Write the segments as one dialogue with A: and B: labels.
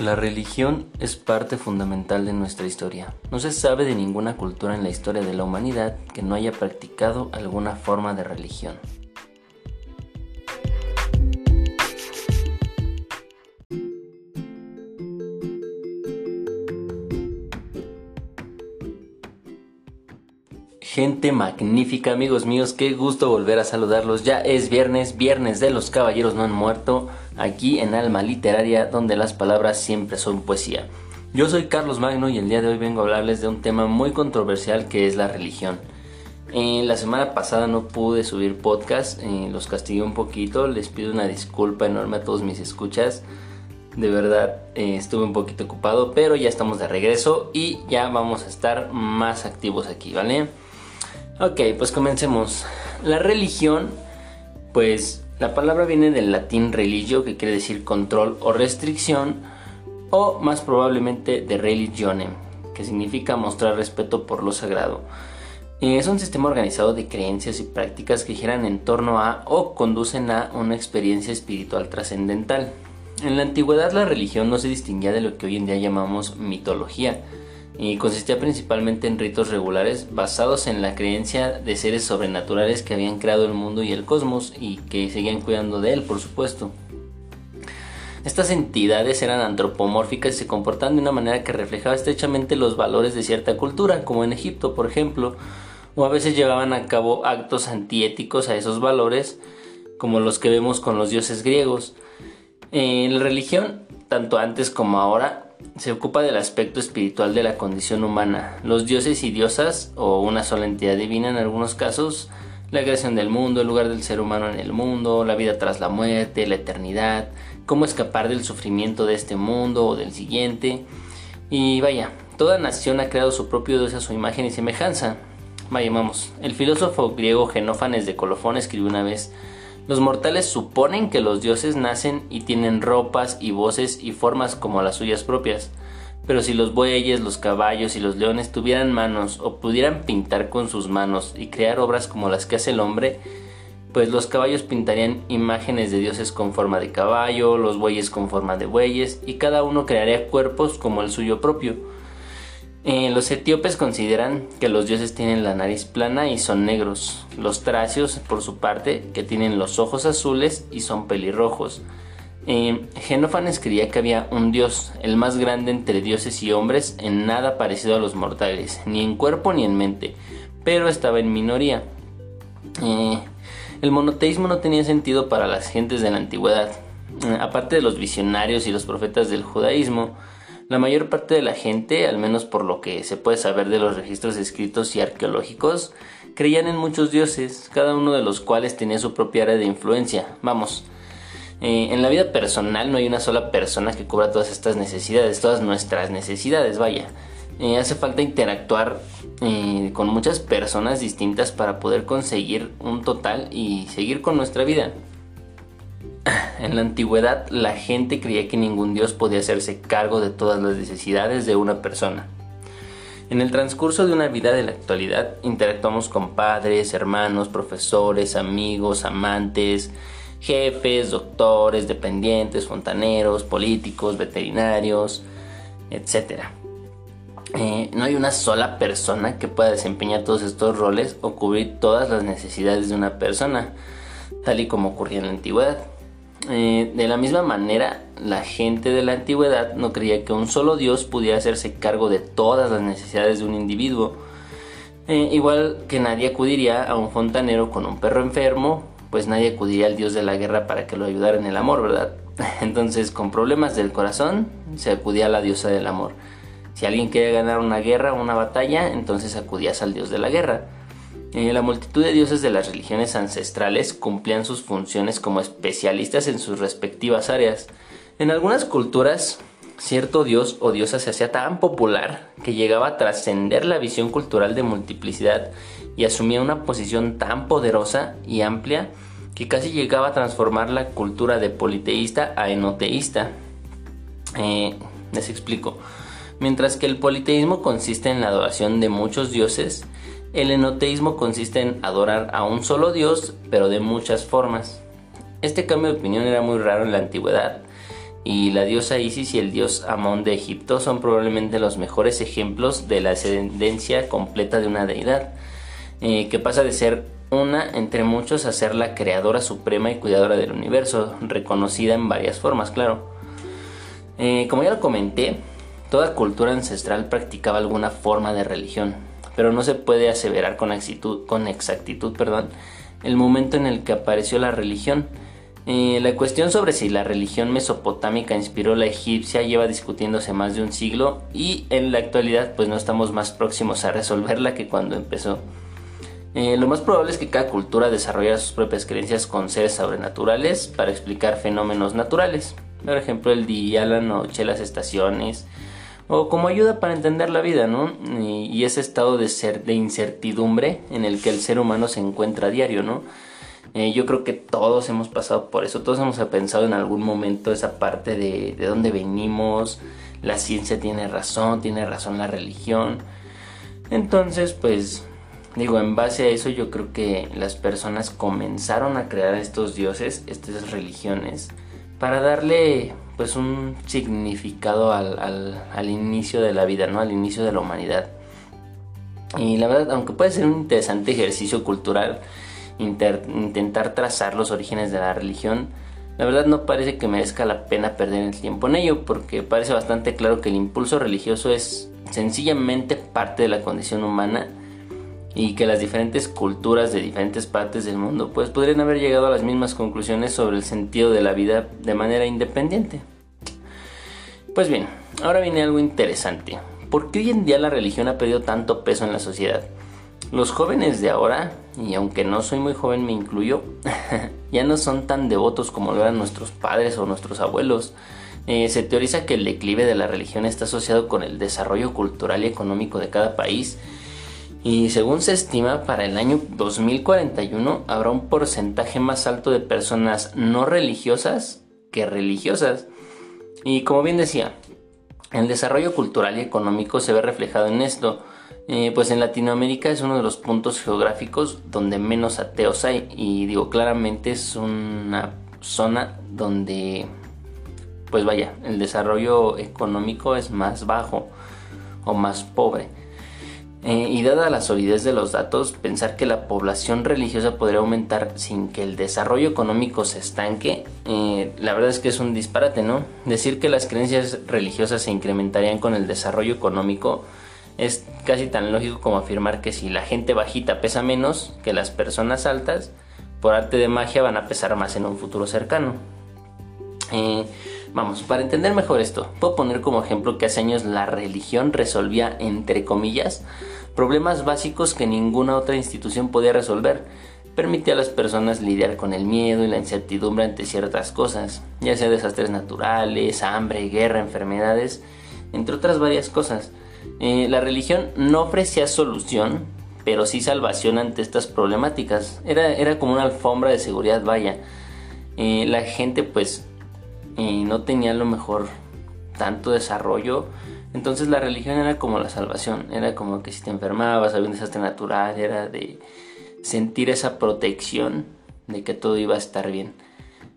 A: La religión es parte fundamental de nuestra historia. No se sabe de ninguna cultura en la historia de la humanidad que no haya practicado alguna forma de religión. Gente magnífica, amigos míos, qué gusto volver a saludarlos. Ya es viernes, viernes de los caballeros no han muerto, aquí en Alma Literaria, donde las palabras siempre son poesía. Yo soy Carlos Magno y el día de hoy vengo a hablarles de un tema muy controversial que es la religión. Eh, la semana pasada no pude subir podcast, eh, los castigué un poquito, les pido una disculpa enorme a todos mis escuchas. De verdad eh, estuve un poquito ocupado, pero ya estamos de regreso y ya vamos a estar más activos aquí, ¿vale? Ok, pues comencemos. La religión, pues la palabra viene del latín religio, que quiere decir control o restricción, o más probablemente de religione, que significa mostrar respeto por lo sagrado. Es un sistema organizado de creencias y prácticas que giran en torno a o conducen a una experiencia espiritual trascendental. En la antigüedad la religión no se distinguía de lo que hoy en día llamamos mitología, y consistía principalmente en ritos regulares basados en la creencia de seres sobrenaturales que habían creado el mundo y el cosmos y que seguían cuidando de él, por supuesto. Estas entidades eran antropomórficas y se comportaban de una manera que reflejaba estrechamente los valores de cierta cultura, como en Egipto, por ejemplo, o a veces llevaban a cabo actos antiéticos a esos valores, como los que vemos con los dioses griegos. En la religión, tanto antes como ahora, se ocupa del aspecto espiritual de la condición humana. Los dioses y diosas, o una sola entidad divina en algunos casos, la creación del mundo, el lugar del ser humano en el mundo, la vida tras la muerte, la eternidad, cómo escapar del sufrimiento de este mundo o del siguiente. Y vaya, toda nación ha creado su propio dios a su imagen y semejanza. Vaya, vamos, el filósofo griego Genófanes de Colofón escribió una vez, los mortales suponen que los dioses nacen y tienen ropas y voces y formas como las suyas propias. Pero si los bueyes, los caballos y los leones tuvieran manos o pudieran pintar con sus manos y crear obras como las que hace el hombre, pues los caballos pintarían imágenes de dioses con forma de caballo, los bueyes con forma de bueyes, y cada uno crearía cuerpos como el suyo propio. Eh, los etíopes consideran que los dioses tienen la nariz plana y son negros. Los tracios, por su parte, que tienen los ojos azules y son pelirrojos. Eh, Genófanes creía que había un dios, el más grande entre dioses y hombres, en nada parecido a los mortales, ni en cuerpo ni en mente, pero estaba en minoría. Eh, el monoteísmo no tenía sentido para las gentes de la antigüedad. aparte de los visionarios y los profetas del judaísmo, la mayor parte de la gente, al menos por lo que se puede saber de los registros escritos y arqueológicos, creían en muchos dioses, cada uno de los cuales tenía su propia área de influencia. Vamos, eh, en la vida personal no hay una sola persona que cubra todas estas necesidades, todas nuestras necesidades, vaya. Eh, hace falta interactuar eh, con muchas personas distintas para poder conseguir un total y seguir con nuestra vida. En la antigüedad la gente creía que ningún dios podía hacerse cargo de todas las necesidades de una persona. En el transcurso de una vida de la actualidad interactuamos con padres, hermanos, profesores, amigos, amantes, jefes, doctores, dependientes, fontaneros, políticos, veterinarios, etc. Eh, no hay una sola persona que pueda desempeñar todos estos roles o cubrir todas las necesidades de una persona, tal y como ocurría en la antigüedad. Eh, de la misma manera, la gente de la antigüedad no creía que un solo Dios pudiera hacerse cargo de todas las necesidades de un individuo. Eh, igual que nadie acudiría a un fontanero con un perro enfermo, pues nadie acudiría al Dios de la guerra para que lo ayudara en el amor, ¿verdad? Entonces, con problemas del corazón, se acudía a la diosa del amor. Si alguien quería ganar una guerra o una batalla, entonces acudías al Dios de la guerra. Eh, la multitud de dioses de las religiones ancestrales cumplían sus funciones como especialistas en sus respectivas áreas. En algunas culturas, cierto dios o diosa se hacía tan popular que llegaba a trascender la visión cultural de multiplicidad y asumía una posición tan poderosa y amplia que casi llegaba a transformar la cultura de politeísta a enoteísta. Eh, les explico. Mientras que el politeísmo consiste en la adoración de muchos dioses, el enoteísmo consiste en adorar a un solo Dios, pero de muchas formas. Este cambio de opinión era muy raro en la antigüedad, y la diosa Isis y el dios Amón de Egipto son probablemente los mejores ejemplos de la ascendencia completa de una deidad, eh, que pasa de ser una entre muchos a ser la creadora suprema y cuidadora del universo, reconocida en varias formas, claro. Eh, como ya lo comenté, toda cultura ancestral practicaba alguna forma de religión, pero no se puede aseverar con, exactitud perdón, el momento en el que apareció la religión, eh, la cuestión sobre si la religión mesopotámica inspiró la egipcia lleva discutiéndose más de un siglo y en la actualidad pues no estamos más próximos a resolverla que cuando empezó. Eh, lo más probable es que cada cultura desarrollara sus propias creencias con seres sobrenaturales para explicar fenómenos naturales. Por ejemplo, el día, la noche, las estaciones, o como ayuda para entender la vida, ¿no? Y, ese estado de, ser, de incertidumbre en el que el ser humano se encuentra a diario, ¿no? Eh, yo creo que todos hemos pasado por eso, todos hemos pensado en algún momento esa parte de, de dónde venimos, la ciencia tiene razón, tiene razón la religión. Entonces, pues digo, en base a eso yo creo que las personas comenzaron a crear estos dioses, estas religiones, para darle pues un significado al, al, inicio de la vida, ¿no? Al inicio de la humanidad. Y la verdad, aunque puede ser un interesante ejercicio cultural, intentar trazar los orígenes de la religión, la verdad no parece que merezca la pena perder el tiempo en ello, porque parece bastante claro que el impulso religioso es sencillamente parte de la condición humana y que las diferentes culturas de diferentes partes del mundo pues podrían haber llegado a las mismas conclusiones sobre el sentido de la vida de manera independiente. Pues bien, ahora viene algo interesante. ¿Por qué hoy en día la religión ha perdido tanto peso en la sociedad? Los jóvenes de ahora, y aunque no soy muy joven me incluyo, ya no son tan devotos como lo eran nuestros padres o nuestros abuelos. Eh, se teoriza que el declive de la religión está asociado con el desarrollo cultural y económico de cada país. Y según se estima, para el año 2041 habrá un porcentaje más alto de personas no religiosas que religiosas. Y como bien decía, el desarrollo cultural y económico se ve reflejado en esto. Eh, pues en Latinoamérica es uno de los puntos geográficos donde menos ateos hay. Y digo claramente es una zona donde pues vaya el desarrollo económico es más bajo o más pobre eh, y dada la solidez de los datos pensar que la población religiosa podría aumentar sin que el desarrollo económico se estanque eh, la verdad es que es un disparate no decir que las creencias religiosas se incrementarían con el desarrollo económico es casi tan lógico como afirmar que si la gente bajita pesa menos que las personas altas, por arte de magia van a pesar más en un futuro cercano. Eh, vamos, para entender mejor esto, puedo poner como ejemplo que hace años la religión resolvía, entre comillas, problemas básicos que ninguna otra institución podía resolver. Permitía a las personas lidiar con el miedo y la incertidumbre ante ciertas cosas, ya sea desastres naturales, hambre, guerra, enfermedades, entre otras varias cosas. Eh, la religión no ofrecía solución, pero sí salvación ante estas problemáticas. Era, era como una alfombra de seguridad, vaya. Eh, la gente pues eh, no tenía a lo mejor tanto desarrollo. Entonces la religión era como la salvación. Era como que si te enfermabas, había un desastre natural, era de sentir esa protección de que todo iba a estar bien.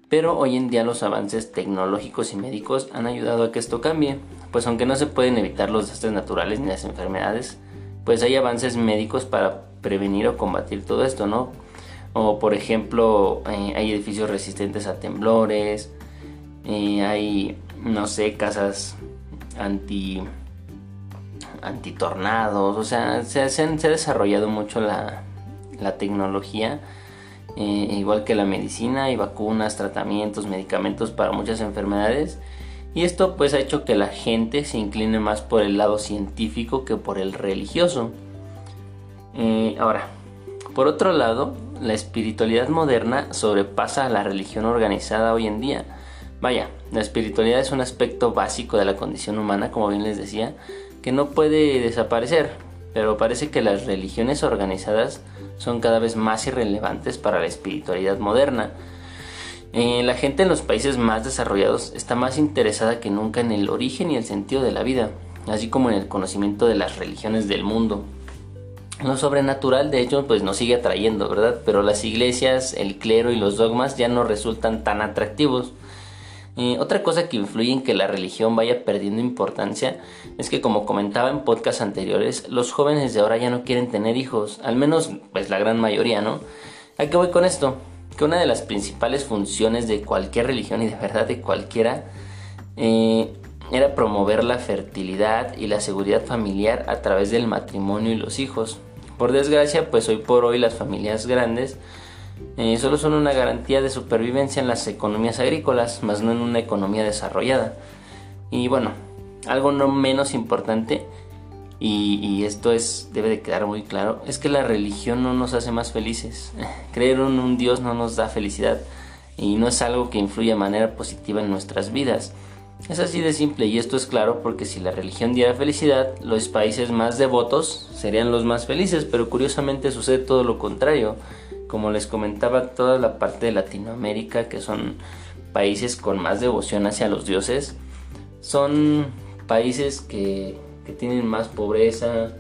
A: Pero hoy en día los avances tecnológicos y médicos han ayudado a que esto cambie pues aunque no se pueden evitar los desastres naturales ni las enfermedades, pues hay avances médicos para prevenir o combatir todo esto, ¿no? O por ejemplo, eh, hay edificios resistentes a temblores, eh, hay, no sé, casas anti antitornados, o sea, se, ha desarrollado mucho la, la tecnología, eh, igual que la medicina, y vacunas, tratamientos, medicamentos para muchas enfermedades y esto pues ha hecho que la gente se incline más por el lado científico que por el religioso. Eh, ahora, por otro lado, la espiritualidad moderna sobrepasa a la religión organizada hoy en día. Vaya, la espiritualidad es un aspecto básico de la condición humana, como bien les decía, que no puede desaparecer, pero parece que las religiones organizadas son cada vez más irrelevantes para la espiritualidad moderna eh, la gente en los países más desarrollados está más interesada que nunca en el origen y el sentido de la vida, así como en el conocimiento de las religiones del mundo. Lo sobrenatural, de hecho, pues nos sigue atrayendo, ¿verdad? Pero las iglesias, el clero y los dogmas ya no resultan tan atractivos. Otra cosa que influye en que la religión vaya perdiendo importancia es que como comentaba en podcasts anteriores, los jóvenes de ahora ya no quieren tener hijos, al menos pues la gran mayoría, ¿no? ¿A qué voy con esto? Que una de las principales funciones de cualquier religión y de verdad de cualquiera eh, era promover la fertilidad y la seguridad familiar a través del matrimonio y los hijos. Por desgracia, pues hoy por hoy las familias grandes eh, solo son una garantía de supervivencia en las economías agrícolas, más no en una economía desarrollada. Y bueno, algo no menos importante, y, esto es, debe de quedar muy claro, es que la religión no nos hace más felices. Creer en un Dios no nos da felicidad y no es algo que influya de manera positiva en nuestras vidas. Es así de simple y esto es claro porque si la religión diera felicidad, los países más devotos serían los más felices, pero curiosamente sucede todo lo contrario. Como les comentaba, toda la parte de Latinoamérica, que son países con más devoción hacia los dioses, son países que, tienen más pobreza,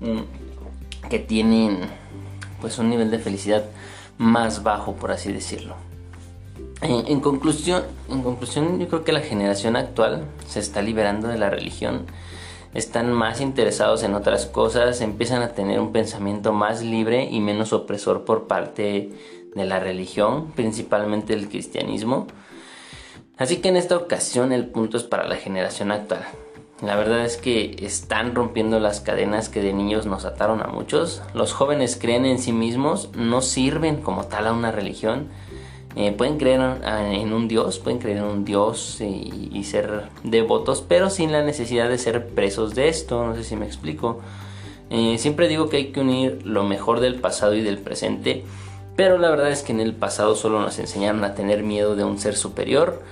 A: mm, que tienen pues un nivel de felicidad más bajo, por así decirlo. En, conclusión, en conclusión, yo creo que la generación actual se está liberando de la religión, están más interesados en otras cosas, empiezan a tener un pensamiento más libre y menos opresor por parte de la religión, principalmente el cristianismo. Así que en esta ocasión el punto es para la generación actual. La verdad es que están rompiendo las cadenas que de niños nos ataron a muchos. Los jóvenes creen en sí mismos, no sirven como tal a una religión eh, pueden creer en un Dios, pueden creer en un Dios y, ser devotos, pero sin la necesidad de ser presos de esto, no sé si me explico. Eh, siempre digo que hay que unir lo mejor del pasado y del presente, pero la verdad es que en el pasado solo nos enseñaron a tener miedo de un ser superior.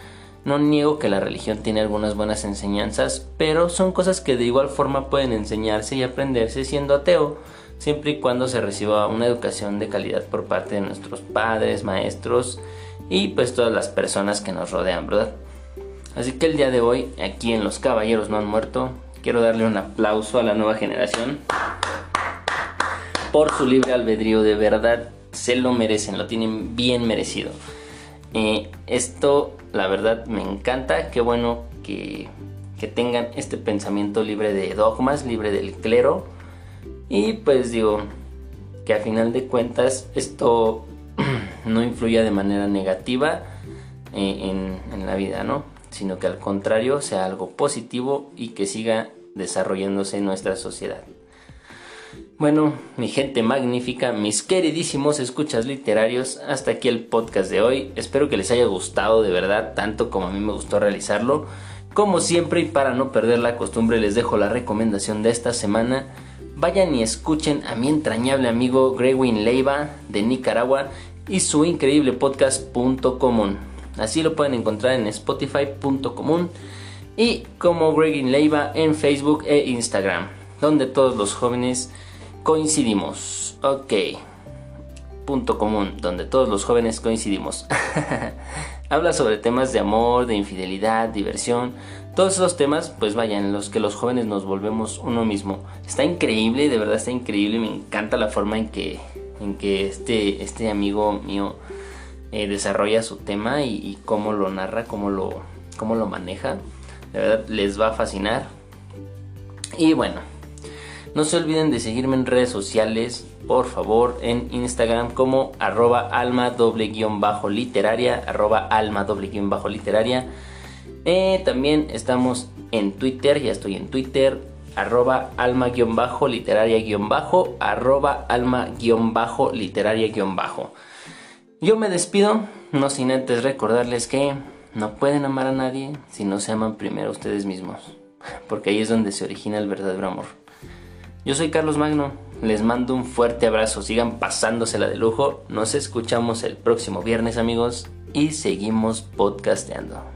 A: No niego que la religión tiene algunas buenas enseñanzas, pero son cosas que de igual forma pueden enseñarse y aprenderse siendo ateo siempre y cuando se reciba una educación de calidad por parte de nuestros padres, maestros y pues todas las personas que nos rodean, ¿verdad? Así que el día de hoy, aquí en Los Caballeros No Han Muerto, quiero darle un aplauso a la nueva generación por su libre albedrío, de verdad se lo merecen, lo tienen bien merecido. Eh, esto, la verdad, me encanta, qué bueno que, que tengan este pensamiento libre de dogmas, libre del clero y pues digo que a final de cuentas esto no influya de manera negativa eh, en, la vida, ¿no? Sino que al contrario sea algo positivo y que siga desarrollándose en nuestra sociedad. Bueno, mi gente magnífica, mis queridísimos escuchas literarios, hasta aquí el podcast de hoy. Espero que les haya gustado de verdad, tanto como a mí me gustó realizarlo. Como siempre y para no perder la costumbre les dejo la recomendación de esta semana vayan y escuchen a mi entrañable amigo Greywin Leiva de Nicaragua y su increíble podcast Punto Común. Así lo pueden encontrar en Spotify Punto Común y como Greywin Leiva en Facebook e Instagram, donde todos los jóvenes coincidimos. Ok. Punto común, donde todos los jóvenes coincidimos. Habla sobre temas de amor, de infidelidad, diversión, todos esos temas, pues vayan, los que los jóvenes nos volvemos uno mismo. Está increíble, de verdad está increíble, me encanta la forma en que, en que este, este amigo mío eh, desarrolla su tema y, cómo lo narra, cómo lo, cómo lo maneja. De verdad les va a fascinar. Y bueno, no se olviden de seguirme en redes sociales, por favor, en Instagram como arroba alma doble guion bajo literaria, arroba alma doble guion bajo literaria. Eh, también estamos en Twitter, ya estoy en Twitter, arroba alma-literaria-bajo, arroba alma-literaria-bajo. Yo me despido, no sin antes recordarles que no pueden amar a nadie si no se aman primero ustedes mismos, porque ahí es donde se origina el verdadero amor. Yo soy Carlos Magno, les mando un fuerte abrazo, sigan pasándosela de lujo, nos escuchamos el próximo viernes amigos y seguimos podcasteando.